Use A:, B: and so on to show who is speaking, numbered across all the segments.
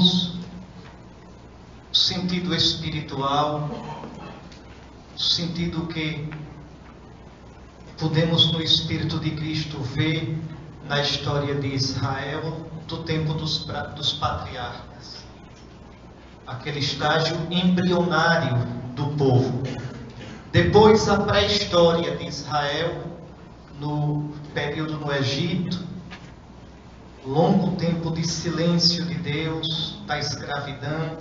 A: O sentido espiritual, o sentido que podemos no Espírito de Cristo ver na história de Israel do tempo dos, dos patriarcas. Aquele estágio embrionário do povo. Depois a pré-história de Israel no período no Egito, longo tempo de silêncio de Deus, da escravidão,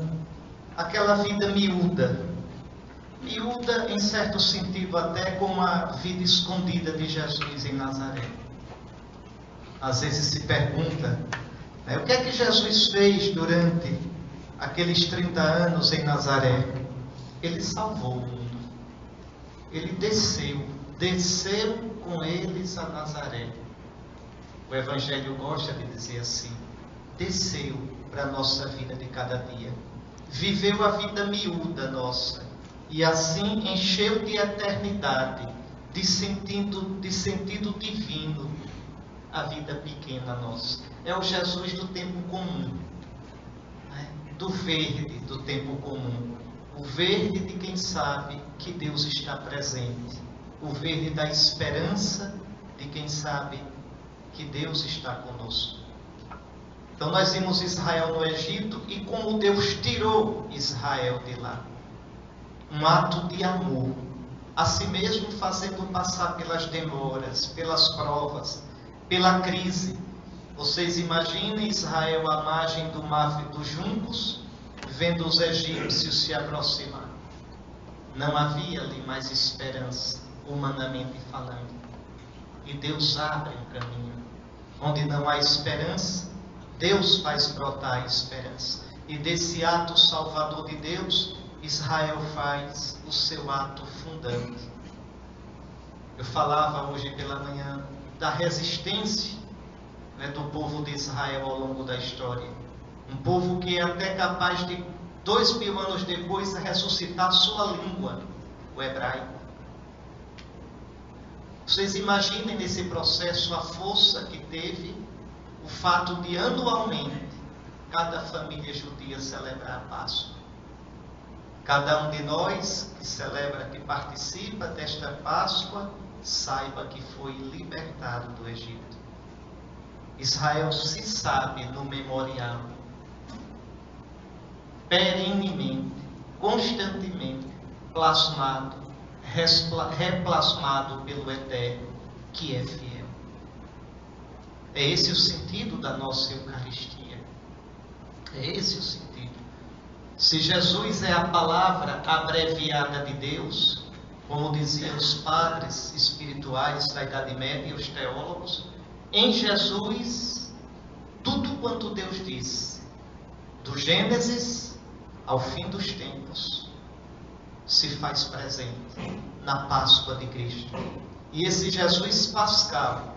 A: aquela vida miúda, miúda em certo sentido até como a vida escondida de Jesus em Nazaré. Às vezes se pergunta, né, o que é que Jesus fez durante aqueles 30 anos em Nazaré? Ele salvou o mundo. Ele desceu, desceu com eles a Nazaré. O Evangelho gosta de dizer assim: desceu para a nossa vida de cada dia, viveu a vida miúda nossa e assim encheu de eternidade, de sentido, de sentido divino a vida pequena nossa. É o Jesus do tempo comum, né? do verde do tempo comum, o verde de quem sabe que Deus está presente, o verde da esperança de quem sabe que Deus está conosco. Então nós vimos Israel no Egito e como Deus tirou Israel de lá. Um ato de amor, a si mesmo fazendo passar pelas demoras, pelas provas, pela crise. Vocês imaginem Israel à margem do mar dos juncos, vendo os egípcios se aproximar. Não havia ali mais esperança, humanamente falando. E Deus abre um caminho onde não há esperança, Deus faz brotar a esperança. E desse ato salvador de Deus, Israel faz o seu ato fundante. Eu falava hoje pela manhã da resistência né, do povo de Israel ao longo da história. Um povo que é até capaz de, dois mil anos depois, ressuscitar sua língua, o hebraico. Vocês imaginem nesse processo a força que teve o fato de anualmente cada família judia celebrar a Páscoa. Cada um de nós que celebra, que participa desta Páscoa, saiba que foi libertado do Egito. Israel se sabe no memorial, perenemente, constantemente plasmado replasmado pelo Eterno, que é fiel. É esse o sentido da nossa Eucaristia. É esse o sentido. Se Jesus é a palavra abreviada de Deus, como diziam os padres espirituais da Idade Média e os teólogos, em Jesus, tudo quanto Deus disse, do Gênesis ao fim dos tempos, se faz presente na Páscoa de Cristo. E esse Jesus pascal,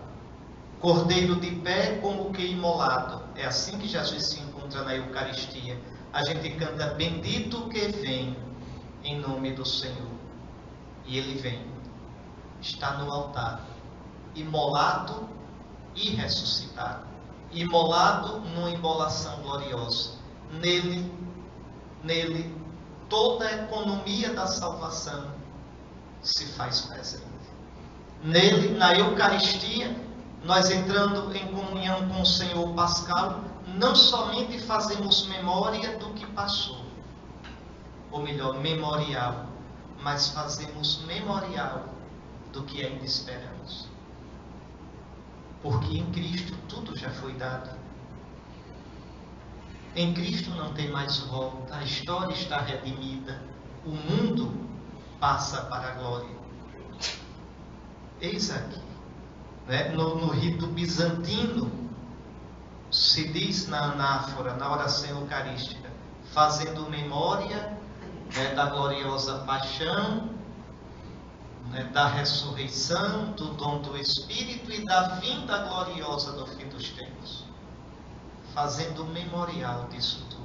A: cordeiro de pé como que imolado, é assim que Jesus se encontra na Eucaristia. A gente canta bendito que vem em nome do Senhor. E ele vem, está no altar, imolado e ressuscitado. Imolado numa imolação gloriosa. Nele, nele toda a economia da salvação se faz presente. Nele, na Eucaristia, nós entrando em comunhão com o Senhor Pascal, não somente fazemos memória do que passou, ou melhor, memorial, mas fazemos memorial do que ainda esperamos. Porque em Cristo tudo já foi dado. Em Cristo não tem mais volta, a história está redimida, o mundo passa para a glória. Eis aqui, né? no, no rito bizantino, se diz na anáfora, na oração eucarística, fazendo memória né, da gloriosa paixão, né, da ressurreição, do dom do Espírito e da vinda gloriosa do fim dos tempos fazendo memorial disso tudo.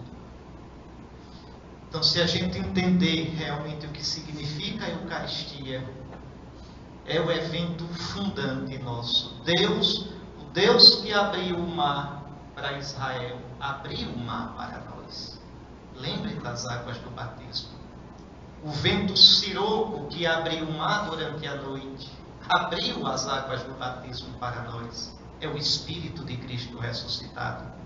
A: Então, se a gente entender realmente o que significa a Eucaristia, é o evento fundante nosso. Deus, o Deus que abriu o mar para Israel, abriu o mar para nós. Lembre das águas do batismo. O vento siroco que abriu o mar durante a noite, abriu as águas do batismo para nós. É o Espírito de Cristo ressuscitado.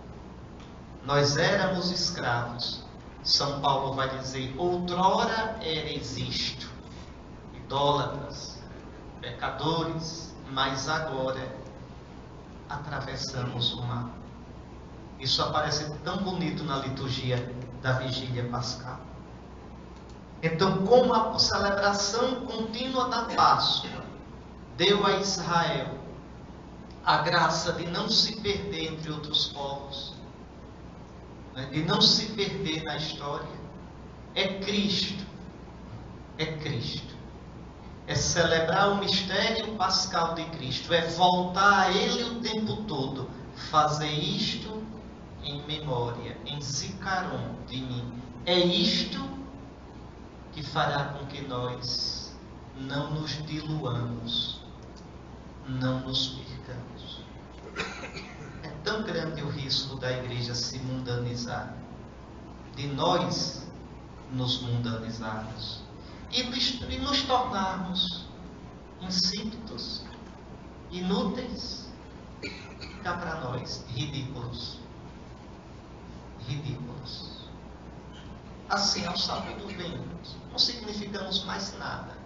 A: Nós éramos escravos. São Paulo vai dizer: outrora eres isto, idólatras, pecadores, mas agora atravessamos o mar. Isso aparece tão bonito na liturgia da vigília pascal. Então, como a celebração contínua da Páscoa deu a Israel a graça de não se perder entre outros povos, né, de não se perder na história, é Cristo. É Cristo. É celebrar o mistério pascal de Cristo, é voltar a Ele o tempo todo, fazer isto em memória, em Zicaron de mim. É isto que fará com que nós não nos diluamos, não nos percamos. Tão grande o risco da igreja se mundanizar, de nós nos mundanizarmos e nos, e nos tornarmos insípidos, inúteis, cá para nós, ridículos ridículos. Assim, ao sabor do vento, não significamos mais nada.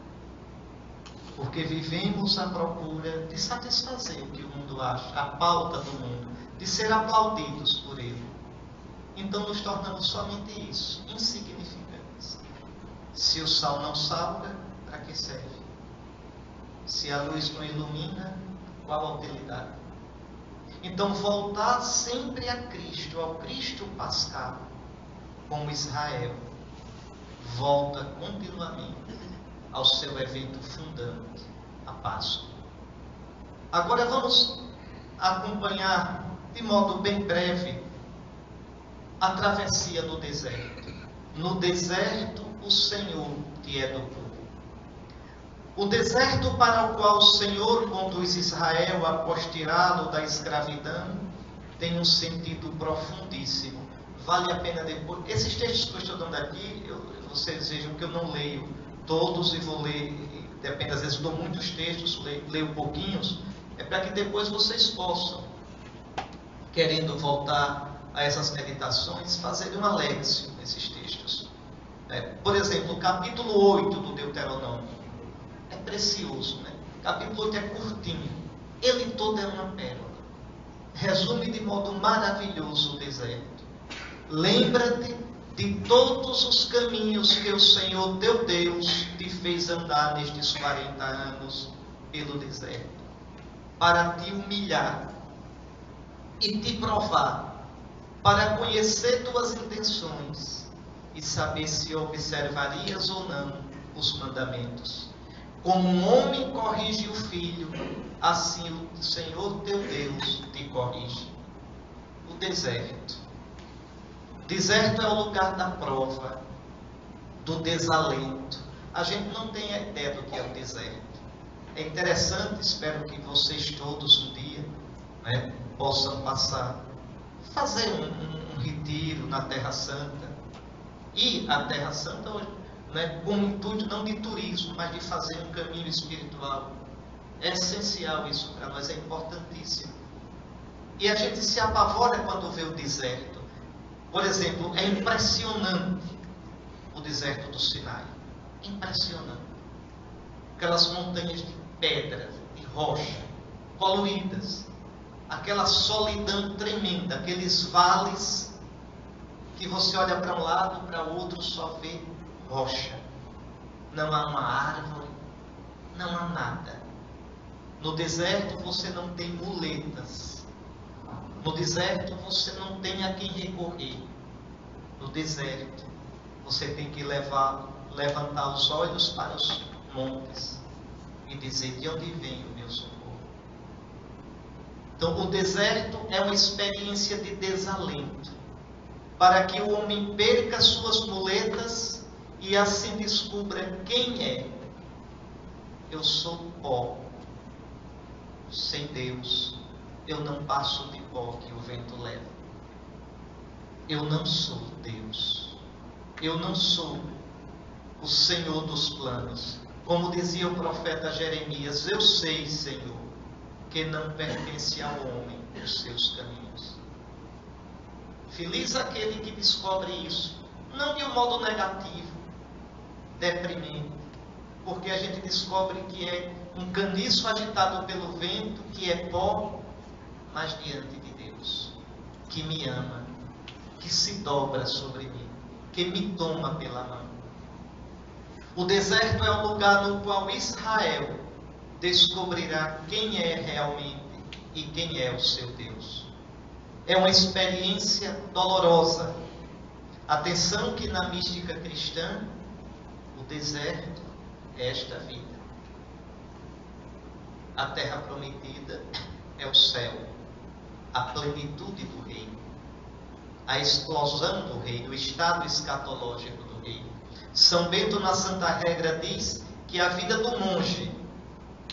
A: Porque vivemos à procura de satisfazer o que o mundo acha, a pauta do mundo, de ser aplaudidos por ele. Então nos tornamos somente isso, insignificantes. Se o sal não salga, para que serve? Se a luz não ilumina, qual a utilidade? Então, voltar sempre a Cristo, ao Cristo pascal, como Israel, volta continuamente ao seu evento fundante, a Páscoa. Agora vamos acompanhar de modo bem breve a travessia no deserto. No deserto, o Senhor te educou. O deserto para o qual o Senhor conduz Israel após tirá-lo da escravidão tem um sentido profundíssimo. Vale a pena depois. Esses textos que eu estou dando aqui, eu, vocês vejam que eu não leio todos e vou ler, depende, às vezes dou muitos textos, leio, leio pouquinhos, é para que depois vocês possam, querendo voltar a essas meditações, fazer uma léxico nesses textos. É, por exemplo, o capítulo 8 do Deuteronômio é precioso, né? Capítulo 8 é curtinho. Ele todo é uma pérola. Resume de modo maravilhoso o deserto. Lembra-te de todos os caminhos que o Senhor teu Deus te fez andar nestes 40 anos pelo deserto, para te humilhar e te provar, para conhecer tuas intenções e saber se observarias ou não os mandamentos. Como um homem corrige o filho, assim o Senhor teu Deus te corrige. O deserto. Deserto é o lugar da prova, do desalento. A gente não tem ideia do que é o deserto. É interessante, espero que vocês todos um dia né, possam passar, fazer um, um, um retiro na Terra Santa. E a Terra Santa hoje né, com o intuito não de turismo, mas de fazer um caminho espiritual. É essencial isso para nós, é importantíssimo. E a gente se apavora quando vê o deserto. Por exemplo, é impressionante o deserto do Sinai. Impressionante. Aquelas montanhas de pedra, de rocha, coloridas. Aquela solidão tremenda, aqueles vales que você olha para um lado, para o outro, só vê rocha, não há uma árvore, não há nada. No deserto você não tem muletas. No deserto você não tem a quem recorrer. No deserto você tem que levar, levantar os olhos para os montes e dizer de onde vem o meu socorro. Então, o deserto é uma experiência de desalento, para que o homem perca suas muletas e assim descubra quem é. Eu sou pó, sem Deus, eu não passo de pó que o vento leva. Eu não sou Deus. Eu não sou o Senhor dos planos. Como dizia o profeta Jeremias, eu sei, Senhor, que não pertence ao homem os seus caminhos. Feliz aquele que descobre isso, não de um modo negativo, deprimente, porque a gente descobre que é um caniço agitado pelo vento, que é pó, mas diante de Deus, que me ama, que se dobra sobre mim, que me toma pela mão. O deserto é o lugar no qual Israel descobrirá quem é realmente e quem é o seu Deus. É uma experiência dolorosa. Atenção que na mística cristã, o deserto é esta vida. A terra prometida é o céu, a plenitude do reino, a explosão do reino, o estado escatológico do reino. São Bento, na Santa Regra, diz que a vida do monge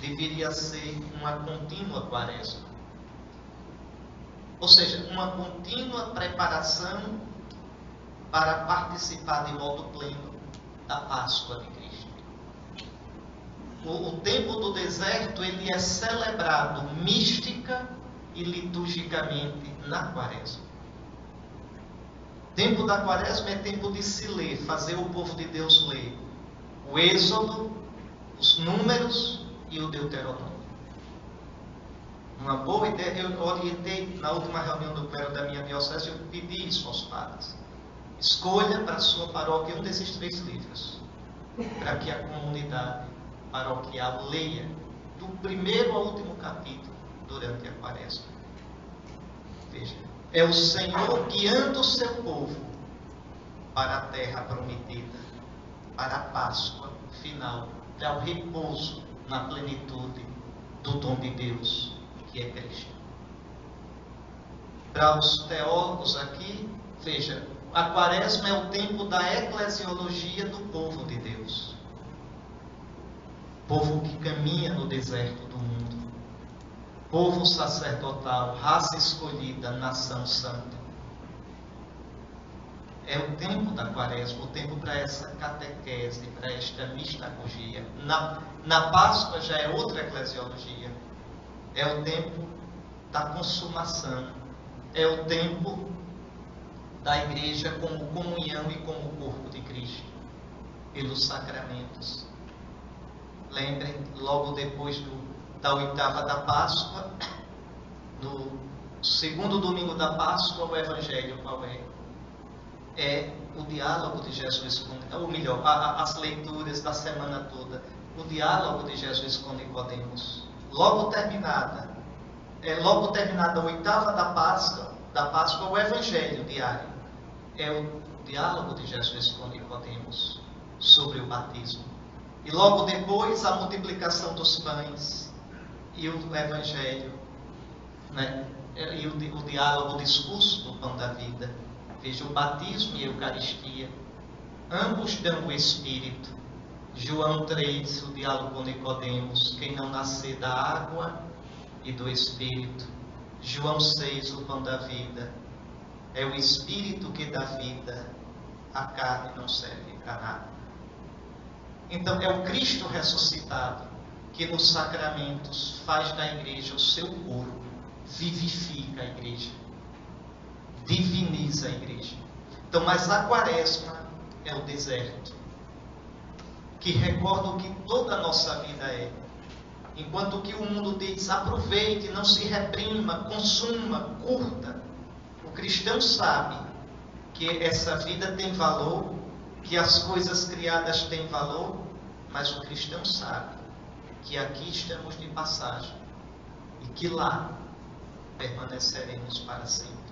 A: deveria ser uma contínua quaresma. Ou seja, uma contínua preparação para participar de modo pleno da Páscoa de Cristo. O, o tempo do deserto ele é celebrado mística e liturgicamente na quaresma. Tempo da quaresma é tempo de se ler, fazer o povo de Deus ler o Êxodo, os Números e o Deuteronômio. Uma boa ideia, eu orientei na última reunião do clero da minha diocese, eu pedi isso aos padres. Escolha para a sua paróquia um desses três livros, para que a comunidade paroquial leia do primeiro ao último capítulo durante a quaresma. Veja, é o Senhor guiando o seu povo para a terra prometida, para a Páscoa final, para o repouso na plenitude do dom de Deus, que é Cristo. Para os teólogos aqui, veja, a quaresma é o tempo da eclesiologia do povo de Deus. Povo que caminha no deserto do mundo. Povo sacerdotal, raça escolhida, nação santa. É o tempo da quaresma, o tempo para essa catequese, para esta mistagogia. Na, na Páscoa já é outra eclesiologia. É o tempo da consumação. É o tempo da igreja como comunhão e como corpo de Cristo, pelos sacramentos. Lembrem, logo depois do, da oitava da Páscoa, no segundo domingo da Páscoa, o Evangelho qual é? É o diálogo de Jesus com, ou melhor, a, a, as leituras da semana toda, o diálogo de Jesus com Nicodemos. Logo terminada, é, logo terminada a oitava da Páscoa, da Páscoa, o Evangelho diário. É o diálogo de Jesus com Nicodemos sobre o batismo. E logo depois a multiplicação dos pães e o Evangelho, né? e o, o diálogo, o discurso do pão da vida. Veja, o batismo e a Eucaristia, ambos dão o Espírito. João 3, o diálogo com Nicodemos, quem não nascer da água e do Espírito. João 6, o pão da vida. É o Espírito que dá vida, a carne não serve para nada. Então, é o Cristo ressuscitado que nos sacramentos faz da igreja o seu corpo, vivifica a igreja diviniza a igreja. Então, mas a quaresma é o deserto, que recorda o que toda a nossa vida é. Enquanto que o mundo diz aproveite, não se reprima, consuma, curta, o cristão sabe que essa vida tem valor, que as coisas criadas têm valor, mas o cristão sabe que aqui estamos de passagem e que lá permaneceremos para sempre.